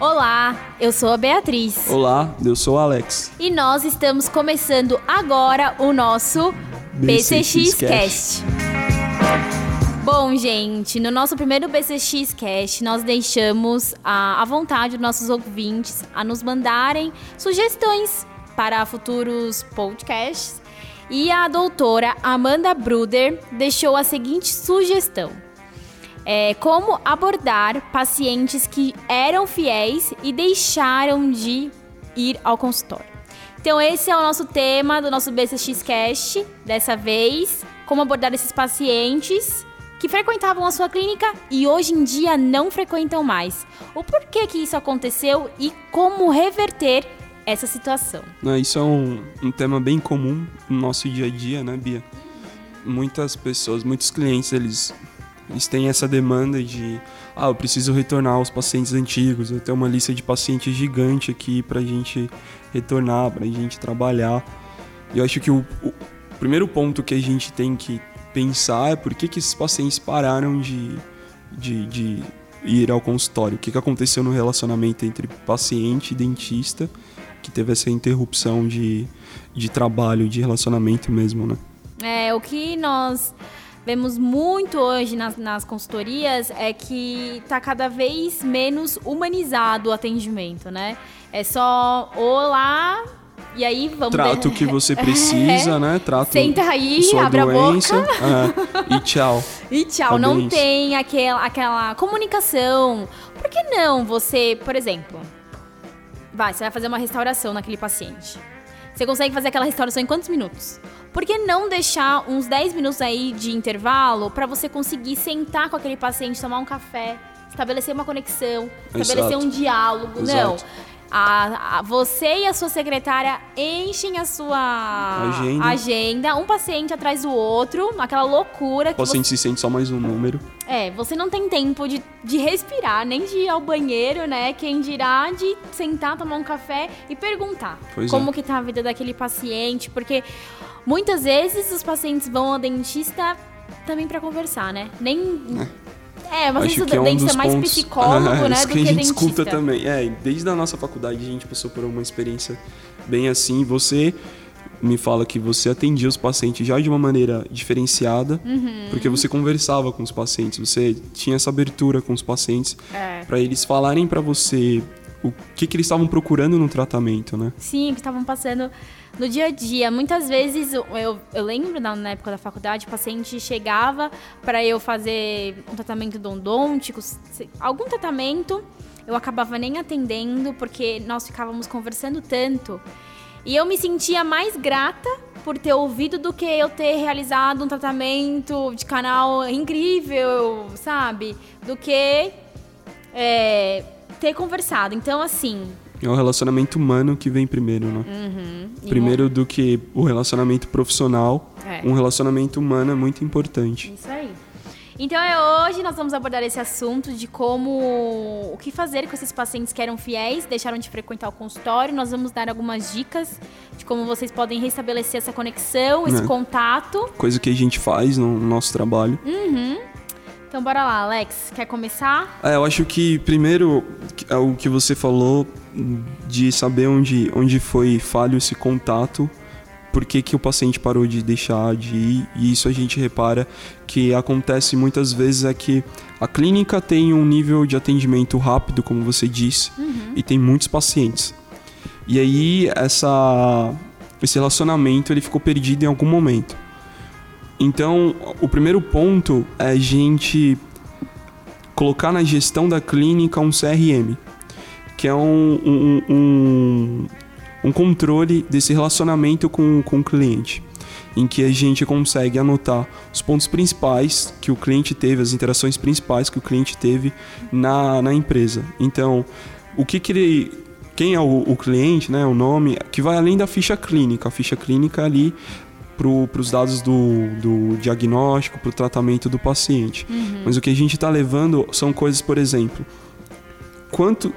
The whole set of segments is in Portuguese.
Olá, eu sou a Beatriz. Olá, eu sou o Alex. E nós estamos começando agora o nosso BCX, Cast. Bom, gente, no nosso primeiro BCX Cast, nós deixamos a, a vontade dos nossos ouvintes a nos mandarem sugestões para futuros podcasts. E a doutora Amanda Bruder deixou a seguinte sugestão é, como abordar pacientes que eram fiéis e deixaram de ir ao consultório. Então esse é o nosso tema do nosso BCX Cast dessa vez, como abordar esses pacientes que frequentavam a sua clínica e hoje em dia não frequentam mais. O porquê que isso aconteceu e como reverter essa situação. Isso é um, um tema bem comum no nosso dia a dia, né, Bia? Muitas pessoas, muitos clientes, eles eles têm essa demanda de, ah, eu preciso retornar aos pacientes antigos, eu tenho uma lista de pacientes gigante aqui para a gente retornar, para a gente trabalhar. E eu acho que o, o, primeiro ponto que a gente tem que pensar é por que, que esses pacientes pararam de, de, de ir ao consultório. O que, que aconteceu no relacionamento entre paciente e dentista que teve essa interrupção de, de trabalho, de relacionamento mesmo, né? É, o que nós vemos muito hoje nas, nas consultorias é que está cada vez menos humanizado o atendimento, né? É só olá, e aí vamos Trato o que você precisa, é. né? Trato Senta aí, abre doença, a boca. É. E tchau. E tchau. Não tem aquela, aquela comunicação. Por que não você, por exemplo, vai, você vai fazer uma restauração naquele paciente. Você consegue fazer aquela restauração em quantos minutos? Por que não deixar uns 10 minutos aí de intervalo para você conseguir sentar com aquele paciente, tomar um café, estabelecer uma conexão, estabelecer Exato. um diálogo? Exato. Não. A, a, você e a sua secretária enchem a sua agenda. agenda. um paciente atrás do outro, aquela loucura. O paciente você... se sente só mais um número. É, você não tem tempo de, de respirar, nem de ir ao banheiro, né? Quem dirá de sentar, tomar um café e perguntar pois como é. que tá a vida daquele paciente, porque muitas vezes os pacientes vão ao dentista também para conversar, né? Nem é é, mas Acho que é um dos é mais pontos, psicólogo, é, né, que a gente dentista. escuta também. É, desde a nossa faculdade a gente passou por uma experiência bem assim. Você me fala que você atendia os pacientes já de uma maneira diferenciada, uhum. porque você conversava com os pacientes, você tinha essa abertura com os pacientes é. para eles falarem para você o que, que eles estavam procurando no tratamento, né? Sim, que estavam passando no dia a dia. Muitas vezes, eu, eu lembro na, época da faculdade, o paciente chegava para eu fazer um tratamento endodôntico, algum tratamento, eu acabava nem atendendo, porque nós ficávamos conversando tanto. E eu me sentia mais grata por ter ouvido do que eu ter realizado um tratamento de canal incrível, sabe? Do que é, ter conversado. Então, assim, é o relacionamento humano que vem primeiro, né? Uhum. Primeiro do que o relacionamento profissional, é. um relacionamento humano é muito importante. Isso aí. Então é hoje nós vamos abordar esse assunto de como o que fazer com esses pacientes que eram fiéis, deixaram de frequentar o consultório. Nós vamos dar algumas dicas de como vocês podem restabelecer essa conexão, esse é. contato. Coisa que a gente faz no nosso trabalho. Uhum. Então bora lá, Alex, quer começar? É, eu acho que primeiro é o que você falou de saber onde, onde foi falho esse contato, por que, que o paciente parou de deixar de ir, e isso a gente repara que acontece muitas vezes é que a clínica tem um nível de atendimento rápido, como você disse, uhum. e tem muitos pacientes. E aí essa, esse relacionamento ele ficou perdido em algum momento. Então, o primeiro ponto é a gente colocar na gestão da clínica um CRM que é um, um, um, um controle desse relacionamento com, com o cliente em que a gente consegue anotar os pontos principais que o cliente teve, as interações principais que o cliente teve na, na empresa. Então, o que, que ele. Quem é o, o cliente, né, o nome, que vai além da ficha clínica. A ficha clínica ali para os dados do, do diagnóstico, para o tratamento do paciente. Uhum. Mas o que a gente está levando são coisas, por exemplo, quanto,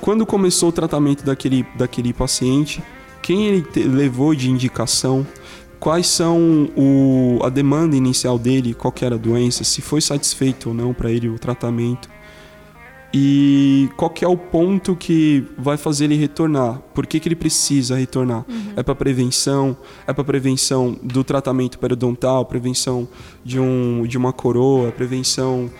quando começou o tratamento daquele, daquele paciente, quem ele te, levou de indicação, quais são o, a demanda inicial dele, qual era a doença, se foi satisfeito ou não para ele o tratamento. E qual que é o ponto que vai fazer ele retornar? Por que, que ele precisa retornar? Uhum. É para prevenção? É para prevenção do tratamento periodontal? Prevenção de, um, de uma coroa? Prevenção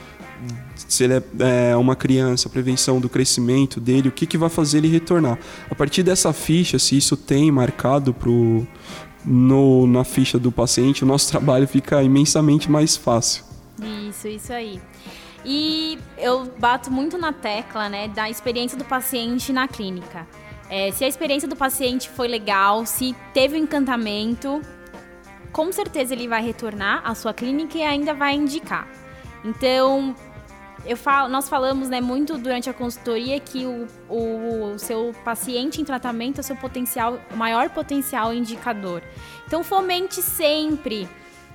se ele é, é uma criança? Prevenção do crescimento dele? O que, que vai fazer ele retornar? A partir dessa ficha, se isso tem marcado pro, no, na ficha do paciente, o nosso trabalho fica imensamente mais fácil. Isso, isso aí. E eu bato muito na tecla né, da experiência do paciente na clínica. É, se a experiência do paciente foi legal, se teve um encantamento, com certeza ele vai retornar à sua clínica e ainda vai indicar. Então, falo, nós falamos né, muito durante a consultoria que o, o, o seu paciente em tratamento é o seu potencial, maior potencial indicador. Então, fomente sempre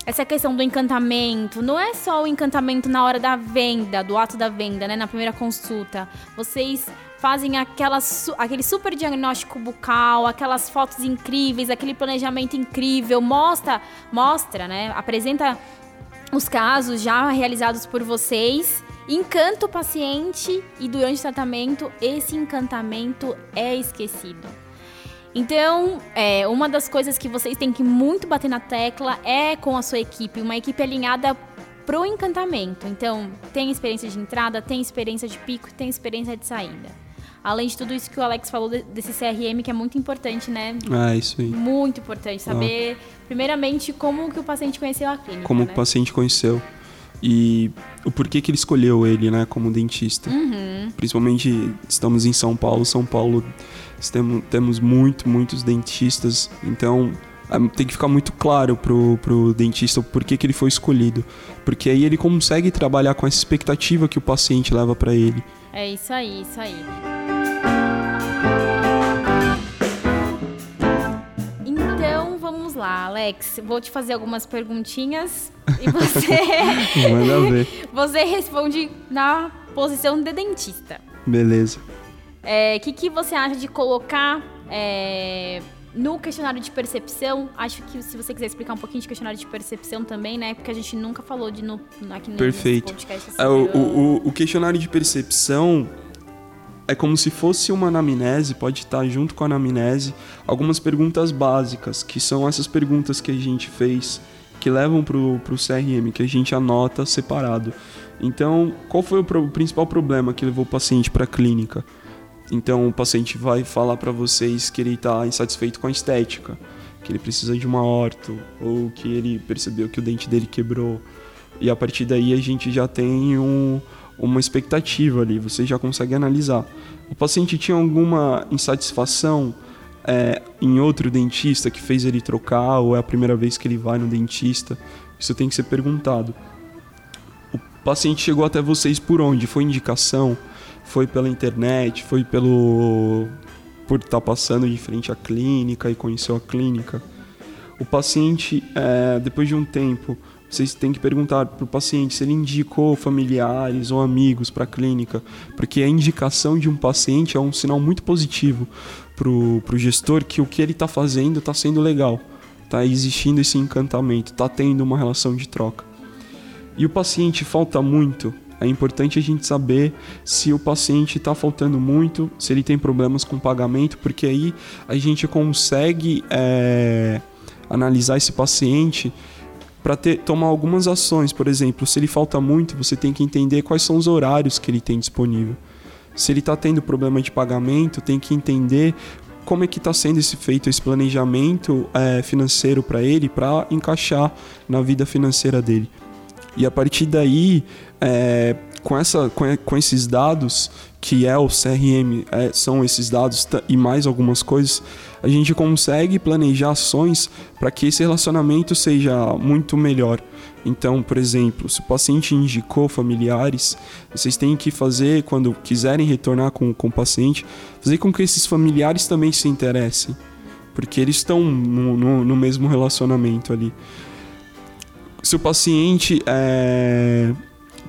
essa questão do encantamento, não é só o encantamento na hora da venda, do ato da venda, né, na primeira consulta. Vocês fazem aquela, aquele super diagnóstico bucal, aquelas fotos incríveis, aquele planejamento incrível, mostra, mostra, né, apresenta os casos já realizados por vocês, encanta o paciente e durante o tratamento esse encantamento é esquecido. Então, é, uma das coisas que vocês têm que muito bater na tecla é com a sua equipe, uma equipe alinhada pro encantamento. Então, tem experiência de entrada, tem experiência de pico, tem experiência de saída. Além de tudo isso que o Alex falou desse CRM, que é muito importante, né? Ah, isso aí. Muito importante saber, ah. primeiramente, como que o paciente conheceu a clínica. Como né? o paciente conheceu. E o porquê que ele escolheu ele, né, como dentista. Uhum. Principalmente, estamos em São Paulo. São Paulo temos, temos muito, muitos dentistas, então é, tem que ficar muito claro pro, pro dentista o porquê que ele foi escolhido. Porque aí ele consegue trabalhar com essa expectativa que o paciente leva para ele. É isso aí, isso aí. Lá, Alex. Vou te fazer algumas perguntinhas e você. Manda ver. Você responde na posição de dentista. Beleza. O é, que, que você acha de colocar é, no questionário de percepção? Acho que se você quiser explicar um pouquinho de questionário de percepção também, né? Porque a gente nunca falou de no, aqui no Perfeito. podcast. Assim, é, o, o, o questionário de percepção é como se fosse uma anamnese, pode estar junto com a anamnese, algumas perguntas básicas, que são essas perguntas que a gente fez, que levam para o CRM, que a gente anota separado. Então, qual foi o, pro, o principal problema que levou o paciente para a clínica? Então o paciente vai falar para vocês que ele está insatisfeito com a estética, que ele precisa de uma orto, ou que ele percebeu que o dente dele quebrou. E a partir daí a gente já tem um, uma expectativa ali, você já consegue analisar. O paciente tinha alguma insatisfação é, em outro dentista que fez ele trocar, ou é a primeira vez que ele vai no dentista? Isso tem que ser perguntado. O paciente chegou até vocês por onde? Foi indicação? foi pela internet, foi pelo por estar tá passando de frente à clínica e conheceu a clínica. O paciente, é, depois de um tempo, vocês têm que perguntar para o paciente se ele indicou familiares ou amigos para a clínica, porque a indicação de um paciente é um sinal muito positivo para o gestor que o que ele está fazendo está sendo legal, está existindo esse encantamento, está tendo uma relação de troca. E o paciente falta muito, é importante a gente saber se o paciente está faltando muito, se ele tem problemas com pagamento, porque aí a gente consegue é, analisar esse paciente para tomar algumas ações. Por exemplo, se ele falta muito, você tem que entender quais são os horários que ele tem disponível. Se ele está tendo problema de pagamento, tem que entender como é que está sendo esse feito esse planejamento é, financeiro para ele, para encaixar na vida financeira dele. E a partir daí, é, com, essa, com, com, esses dados, que é o CRM, é, são esses dados e mais algumas coisas, a gente consegue planejar ações para que esse relacionamento seja muito melhor. Então, por exemplo, se o paciente indicou familiares, vocês têm que fazer, quando quiserem retornar com, com o paciente, fazer com que esses familiares também se interessem, porque eles estão no, no, no mesmo relacionamento ali se o paciente é,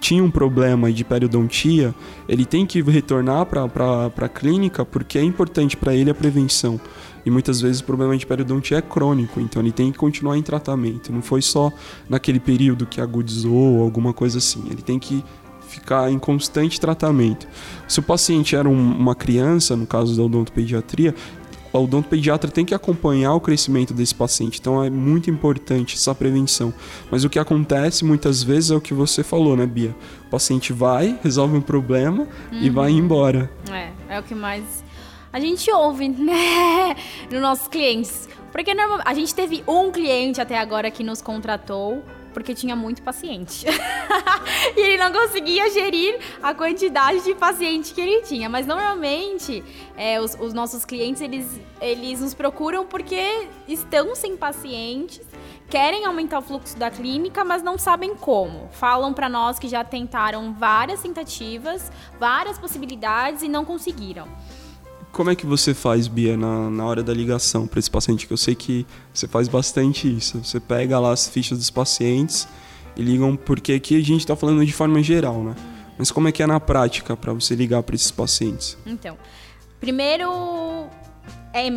tinha um problema de periodontia, ele tem que retornar para a clínica porque é importante para ele a prevenção. E muitas vezes o problema de periodontia é crônico, então ele tem que continuar em tratamento. Não foi só naquele período que agudizou ou alguma coisa assim. Ele tem que ficar em constante tratamento. Se o paciente era um, uma criança, no caso da odontopediatria, o odontopediatra tem que acompanhar o crescimento desse paciente. Então é muito importante essa prevenção. Mas o que acontece muitas vezes é o que você falou, né, Bia? O paciente vai, resolve um problema uhum. e vai embora. É, é o que mais a gente ouve, né, nos nossos clientes. Porque a gente teve um cliente até agora que nos contratou porque tinha muito paciente. e ele não conseguia gerir a quantidade de paciente que ele tinha. Mas normalmente é, os, os, nossos clientes eles, eles nos procuram porque estão sem pacientes, querem aumentar o fluxo da clínica, mas não sabem como. Falam para nós que já tentaram várias tentativas, várias possibilidades e não conseguiram. Como é que você faz, Bia, na, na hora da ligação para esse paciente? Que eu sei que você faz bastante isso. Você pega lá as fichas dos pacientes e ligam, porque aqui a gente está falando de forma geral, né? Mas como é que é na prática para você ligar para esses pacientes? Então, primeiro é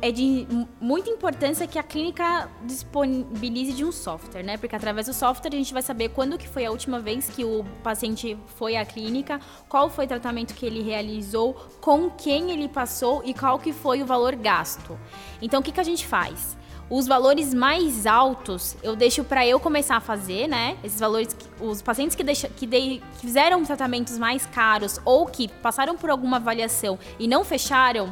é de muita importância que a clínica disponibilize de um software, né? Porque através do software a gente vai saber quando que foi a última vez que o paciente foi à clínica, qual foi o tratamento que ele realizou, com quem ele passou e qual que foi o valor gasto. Então, o que, que a gente faz? Os valores mais altos eu deixo para eu começar a fazer, né? Esses valores, os pacientes que, deixa, que, de, que fizeram tratamentos mais caros ou que passaram por alguma avaliação e não fecharam,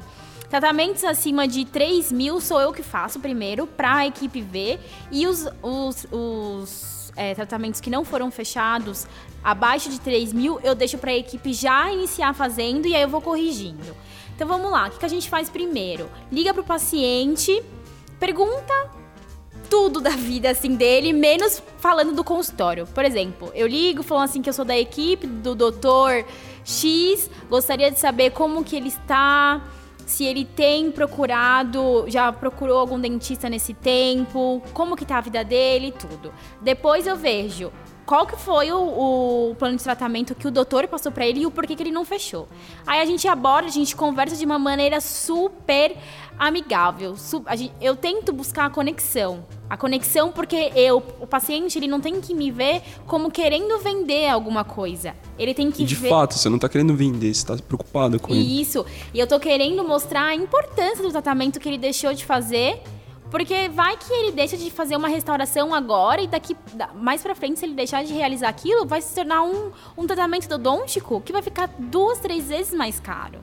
Tratamentos acima de 3 mil sou eu que faço primeiro, para a equipe ver. E os, os, os é, tratamentos que não foram fechados, abaixo de 3 mil, eu deixo para a equipe já iniciar fazendo e aí eu vou corrigindo. Então vamos lá, o que, a gente faz primeiro? Liga para o paciente, pergunta tudo da vida assim dele, menos falando do consultório. Por exemplo, eu ligo falando assim que eu sou da equipe do doutor X, gostaria de saber como que ele está, se ele tem procurado, já procurou algum dentista nesse tempo, como que tá a vida dele, tudo. Depois eu vejo qual que foi o, o, plano de tratamento que o doutor passou para ele e o porquê que ele não fechou. Aí a gente aborda, a gente conversa de uma maneira super amigável. Su gente, eu tento buscar a conexão. A conexão porque eu, o paciente, ele não tem que me ver como querendo vender alguma coisa. Ele tem que e de ver... fato, você não está querendo vender, você está preocupado com ele. Isso. E eu estou querendo mostrar a importância do tratamento que ele deixou de fazer porque vai que ele deixa de fazer uma restauração agora e daqui mais pra frente, se ele deixar de realizar aquilo, vai se tornar um, um tratamento odontico que vai ficar duas, três vezes mais caro.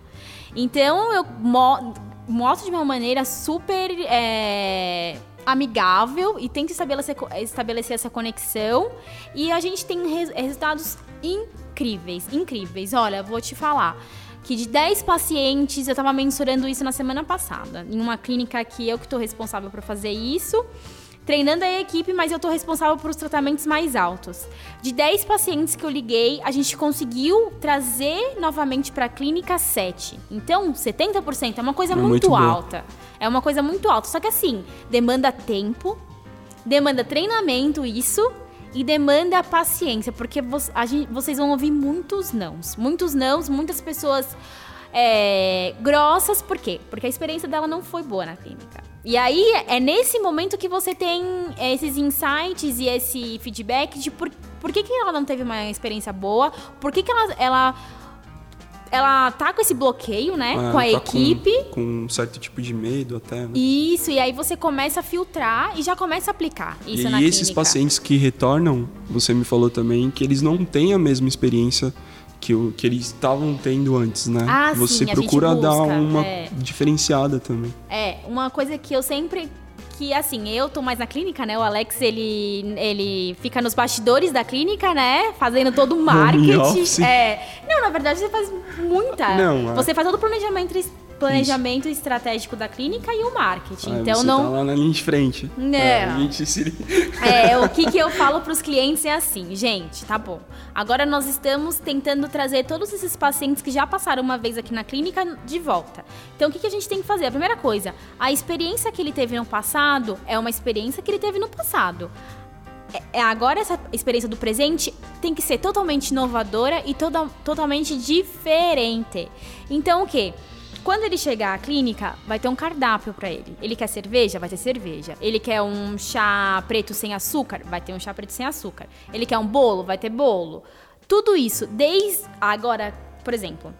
Então eu mo mostro de uma maneira super é, amigável e tento estabelecer, estabelecer essa conexão. E a gente tem res resultados incríveis, incríveis. Olha, vou te falar que de 10 pacientes, eu estava mensurando isso na semana passada, em uma clínica que eu que estou responsável por fazer isso, treinando a equipe, mas eu estou responsável por os tratamentos mais altos. De 10 pacientes que eu liguei, a gente conseguiu trazer novamente para a clínica 7. Então, 70% é uma coisa é muito, muito alta. É uma coisa muito alta. Só que assim, demanda tempo, demanda treinamento, isso, e demanda paciência, porque gente, vocês vão ouvir muitos nãos. Muitos nãos, muitas pessoas é, grossas, por quê? Porque a experiência dela não foi boa na clínica. E aí é nesse momento que você tem esses insights e esse feedback de por, por que, que ela não teve uma experiência boa, por que, que ela, ela ela tá com esse bloqueio, né? É, com a tá equipe. Com, com, um certo tipo de medo até. Né? Isso, e aí você começa a filtrar e já começa a aplicar isso e na esses clínica. pacientes que retornam, você me falou também que eles não têm a mesma experiência que, o, que eles estavam tendo antes, né? Ah, você sim, procura busca, dar uma é. diferenciada também. É, uma coisa que eu sempre que assim, eu tô mais na clínica, né? O Alex, ele, ele fica nos bastidores da clínica, né? Fazendo todo o marketing. É. Não, na verdade, você faz muita. Não, é. Você faz todo o planejamento planejamento Isso. estratégico da clínica e o marketing. Ah, então você não. Tá lá na linha de frente. Não. É, gente se... é o que, que eu falo para os clientes é assim, gente, tá bom. Agora nós estamos tentando trazer todos esses pacientes que já passaram uma vez aqui na clínica de volta. Então o que, que a gente tem que fazer? A primeira coisa, a experiência que ele teve no passado é uma experiência que ele teve no passado é, é agora essa experiência do presente tem que ser totalmente inovadora e toda, totalmente diferente. Então o que? Quando ele chegar à clínica, vai ter um cardápio para ele. Ele quer cerveja? Vai ter cerveja. Ele quer um chá preto sem açúcar? Vai ter um chá preto sem açúcar. Ele quer um bolo? Vai ter bolo. Tudo isso, desde agora, por exemplo,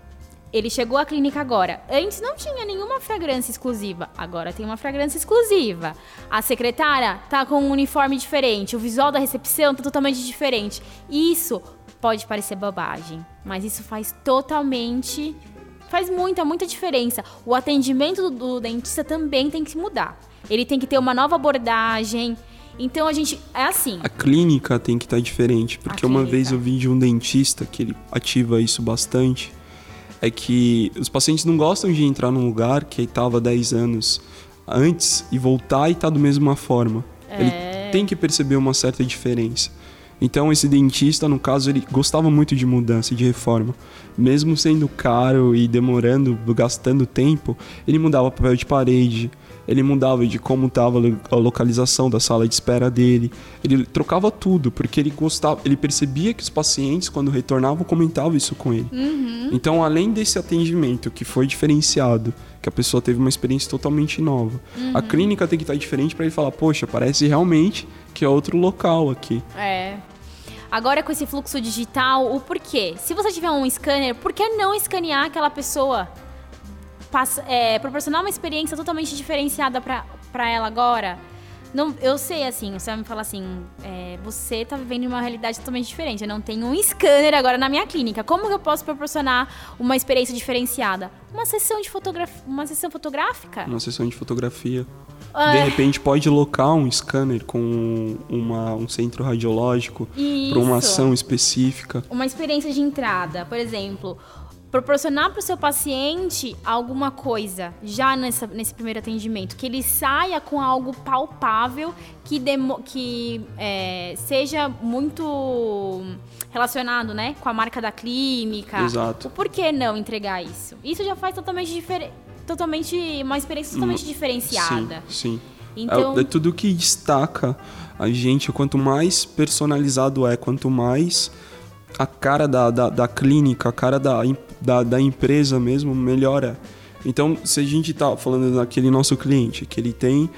ele chegou à clínica agora. Antes não tinha nenhuma fragrância exclusiva. Agora tem uma fragrância exclusiva. A secretária tá com um uniforme diferente. O visual da recepção tá totalmente diferente. Isso pode parecer bobagem, mas isso faz totalmente. Faz muita, muita diferença. O atendimento do, dentista também tem que mudar. Ele tem que ter uma nova abordagem. Então a gente. É assim. A clínica tem que estar diferente. Porque uma vez eu vi de um dentista que ele ativa isso bastante. É que os pacientes não gostam de entrar num lugar que estava 10 anos antes e voltar e tá da mesma forma. É... Ele tem que perceber uma certa diferença. Então esse dentista, no caso, ele gostava muito de mudança, de reforma. Mesmo sendo caro e demorando, gastando tempo, ele mudava papel de parede, ele mudava de como estava a localização da sala de espera dele. Ele trocava tudo, porque ele gostava, ele percebia que os pacientes, quando retornavam, comentavam isso com ele. Uhum. Então, além desse atendimento que foi diferenciado, que a pessoa teve uma experiência totalmente nova, uhum. a clínica tem que estar diferente para ele falar: poxa, parece realmente que é outro local aqui. É. Agora com esse fluxo digital, o porquê? Se você tiver um scanner, por que não escanear aquela pessoa? passa, é, proporcionar uma experiência totalmente diferenciada para ela agora. Não, eu sei, assim, você vai me falar assim, é, você tá vivendo uma realidade totalmente diferente. Eu não tenho um scanner agora na minha clínica. Como que eu posso proporcionar uma experiência diferenciada? Uma sessão de fotografia. Uma sessão fotográfica? Uma sessão de fotografia. É. De repente pode locar um scanner com uma, um centro radiológico para uma ação específica. Uma experiência de entrada, por exemplo proporcionar para o seu paciente alguma coisa já nessa, nesse primeiro atendimento, que ele saia com algo palpável que, demo, que é, seja muito relacionado né, com a marca da clínica. Exato. O porquê não entregar isso? Isso já faz totalmente diferente. Totalmente, uma experiência totalmente hum, diferenciada. Sim, sim. Então... É, é tudo que destaca a gente, quanto mais personalizado é, quanto mais a cara da, da, da clínica, a cara da, da, da, empresa mesmo melhora. Então, se a gente está falando daquele nosso cliente, que ele tem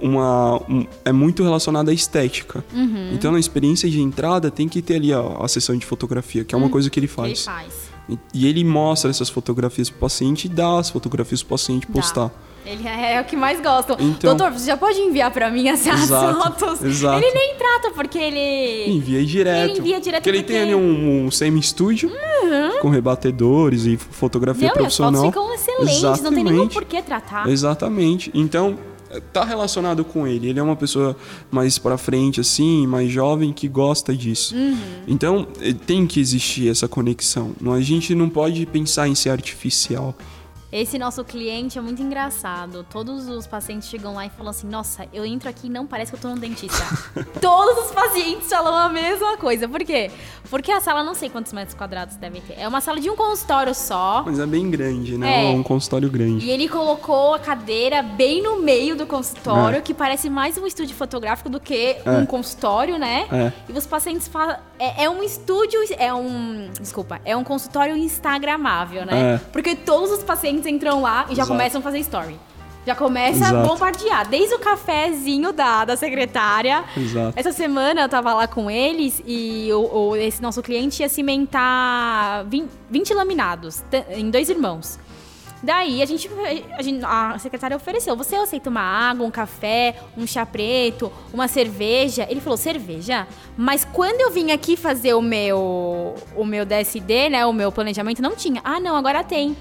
uma. Um, é muito relacionado à estética. Uhum. Então, na experiência de entrada, tem que ter ali a, a sessão de fotografia, que é uma uhum. coisa que ele faz. Ele faz. E, ele mostra essas fotografias pro paciente e dá as fotografias pro paciente postar. Dá. Ele é, é o que mais gosta. Então, Doutor, você já pode enviar para mim essas exato, fotos? Exato. Ele nem trata, porque ele... Envia direto. Ele envia direto porque... porque... ele tem ali um, um semi-estúdio uhum. com rebatedores e fotografia não, profissional. E as fotos ficam excelentes, Exatamente. não tem nenhum por que tratar. Exatamente. Então, tá relacionado com ele. Ele é uma pessoa mais para frente, assim, mais jovem, que gosta disso. Uhum. Então, eh, tem que existir essa conexão. A gente não pode pensar em ser artificial. Esse nosso cliente é muito engraçado. Todos os pacientes chegam lá e falam assim: Nossa, eu entro aqui e não parece que eu tô no dentista. Todos os pacientes falam a mesma coisa. Por quê? Porque a sala, não sei quantos metros quadrados deve ter. É uma sala de um consultório só. Mas é bem grande, né? É um consultório grande. E ele colocou a cadeira bem no meio do consultório, é. que parece mais um estúdio fotográfico do que é. um consultório, né? É. E os pacientes falam. É, é, um estúdio. É um. Desculpa. É um consultório instagramável, né? É. Porque todos os pacientes clientes entram lá e já Exato. começam a fazer story. Já começa Exato. a bombardear. Desde o cafezinho da, da secretária. Exato. Essa semana eu tava lá com eles e o, o esse nosso cliente ia cimentar 20, 20 laminados em dois irmãos. Daí a gente, a gente, a secretária ofereceu: você aceita uma água, um café, um chá preto, uma cerveja? Ele falou: cerveja? Mas quando eu vim aqui fazer o meu, o meu DSD, né, o meu planejamento, não tinha. Ah, não, agora tem.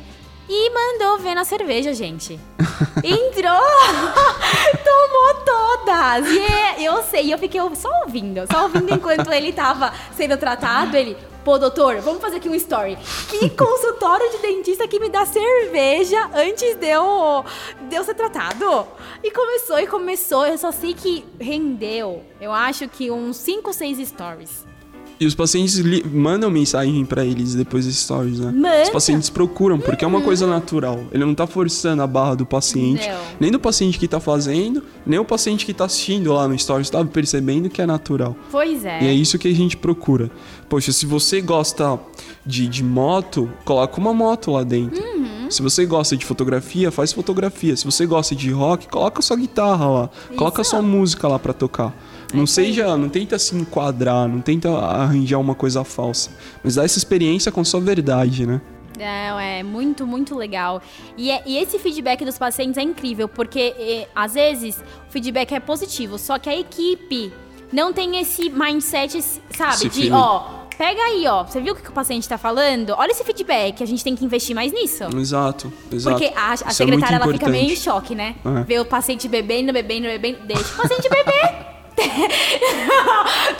E mandou ver na cerveja, gente. Entrou, tomou todas. E é, eu sei, eu fiquei só ouvindo, só ouvindo enquanto ele tava sendo tratado. Ele, pô, doutor, vamos fazer aqui um story. Que consultório de dentista que me dá cerveja antes de eu, de eu ser tratado? E começou e começou. Eu só sei que rendeu, eu acho que uns 5, 6 stories. E os pacientes mandam mensagem para eles depois das stories, né? Manda. Os pacientes procuram, porque uhum. é uma coisa natural. Ele não tá forçando a barra do paciente, não. nem do paciente que tá fazendo, nem o paciente que tá assistindo lá no stories, tá percebendo que é natural. Pois é. E é isso que a gente procura. Poxa, se você gosta de, de moto, coloca uma moto lá dentro. Uhum. Se você gosta de fotografia, faz fotografia. Se você gosta de rock, coloca sua guitarra lá. Isso. Coloca sua música lá para tocar. Não seja, não tenta se enquadrar, não tenta arranjar uma coisa falsa, mas dá essa experiência com sua verdade, né? É, é muito, muito legal. E, é, e, esse feedback dos pacientes é incrível, porque é, às vezes o feedback é positivo, só que a equipe não tem esse mindset, sabe? Esse de, ó, Pega aí, ó. Você viu o que o paciente tá falando? Olha esse feedback. A gente tem que investir mais nisso. Exato, exato. Porque a, a é secretária, é ela fica meio em choque, né? É. Vê o paciente bebendo, bebendo, bebendo. Deixa o paciente beber.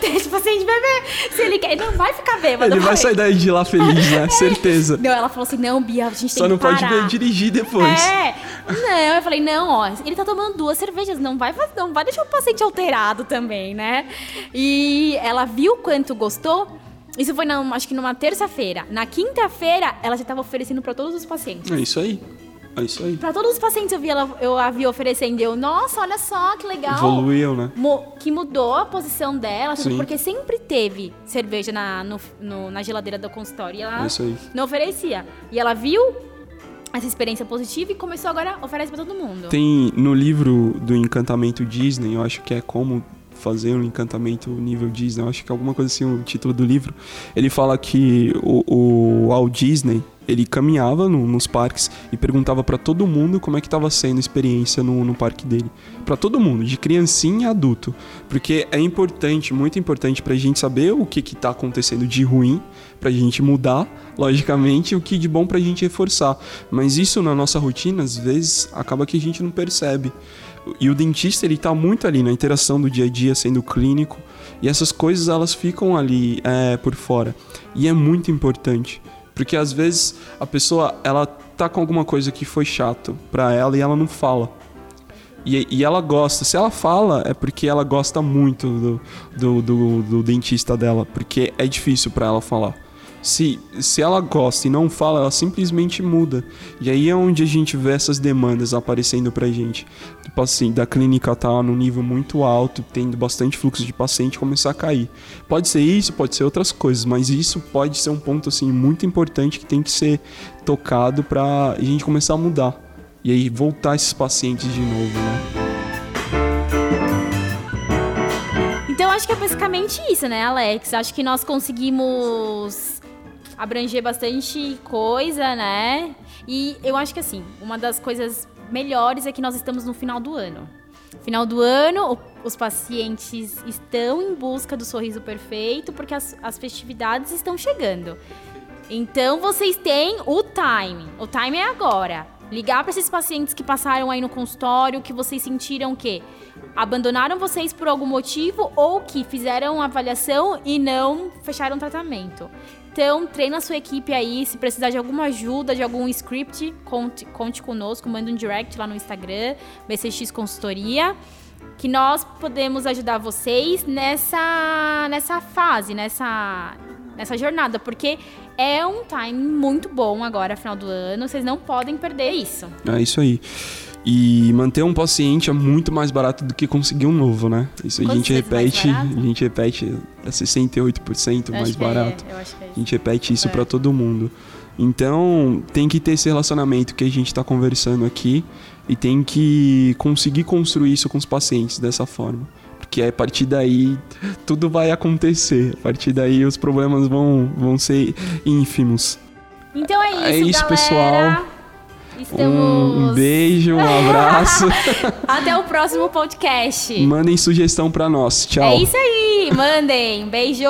Deixa o paciente beber. Se ele quer, ele não vai ficar bêbado. Ele vai sair daí de lá feliz, né? Certeza. Não, ela falou assim: não, Bia, a gente Só tem que Só não pode dirigir depois. É. Não, eu falei: não, ó, ele tá tomando duas cervejas, não vai, não vai deixar o paciente alterado também, né? E ela viu quanto gostou. Isso foi, na, acho que numa terça-feira. Na quinta-feira, ela já estava oferecendo para todos os pacientes. É isso aí. É isso aí. Pra todos os pacientes eu vi ela, eu a vi oferecendo. Eu, nossa, olha só que legal. Evoluiu, né? Mo, que mudou a posição dela, Sim. porque sempre teve cerveja na, no, no, na geladeira do consultório. E ela é isso aí. não oferecia. E ela viu essa experiência positiva e começou agora a oferecer para todo mundo. Tem no livro do Encantamento Disney, eu acho que é como fazer um encantamento nível Disney, eu acho que é alguma coisa assim o título do livro. Ele fala que o, o Walt Disney ele caminhava no, nos parques e perguntava para todo mundo como é que estava sendo a experiência no, no parque dele. Para todo mundo, de criancinha a adulto. Porque é importante, muito importante para a gente saber o que está acontecendo de ruim, para a gente mudar, logicamente, o que de bom para a gente reforçar. Mas isso na nossa rotina, às vezes, acaba que a gente não percebe. E o dentista, ele tá muito ali na interação do dia a dia, sendo clínico. E essas coisas, elas ficam ali é, por fora. E é muito importante. Porque às vezes a pessoa, ela tá com alguma coisa que foi chato para ela e ela não fala. E, e, ela gosta. Se ela fala, é porque ela gosta muito do, do, do, do dentista dela. Porque é difícil para ela falar. Se, se ela gosta e não fala, ela simplesmente muda. E aí é onde a gente vê essas demandas aparecendo pra gente. Tipo assim, da clínica tá num nível muito alto, tendo bastante fluxo de paciente começar a cair. Pode ser isso, pode ser outras coisas, mas isso pode ser um ponto assim muito importante que tem que ser tocado pra a gente começar a mudar. E aí voltar esses pacientes de novo, né? Então acho que é basicamente isso, né, Alex? Acho que nós conseguimos abranger bastante coisa, né? E eu acho que assim, uma das coisas melhores é que nós estamos no final do ano. Final do ano, os pacientes estão em busca do sorriso perfeito porque as, as festividades estão chegando. Então vocês têm o time. O time é agora. Ligar para esses pacientes que passaram aí no consultório, que vocês sentiram que abandonaram vocês por algum motivo ou que fizeram avaliação e não fecharam tratamento. Então, treina a sua equipe aí. Se precisar de alguma ajuda, de algum script, conte, conte conosco, manda um direct lá no Instagram, BCX Consultoria, que nós podemos ajudar vocês nessa, nessa fase, nessa, nessa jornada, porque é um time muito bom agora, final do ano. Vocês não podem perder isso. É isso aí. E manter um paciente é muito mais barato do que conseguir um novo, né? Isso a gente repete, a gente repete é 68% mais é, barato. É, é a gente repete isso é. para todo mundo. Então, tem que ter esse relacionamento que a gente está conversando aqui e tem que conseguir construir isso com os pacientes dessa forma. Porque a partir daí tudo vai acontecer. A partir daí os problemas vão, vão ser ínfimos. Então é isso, é isso galera. pessoal. Estamos... Um beijo, um abraço. Até o próximo podcast. Mandem sugestão para nós. Tchau. É isso aí. Mandem. Beijo.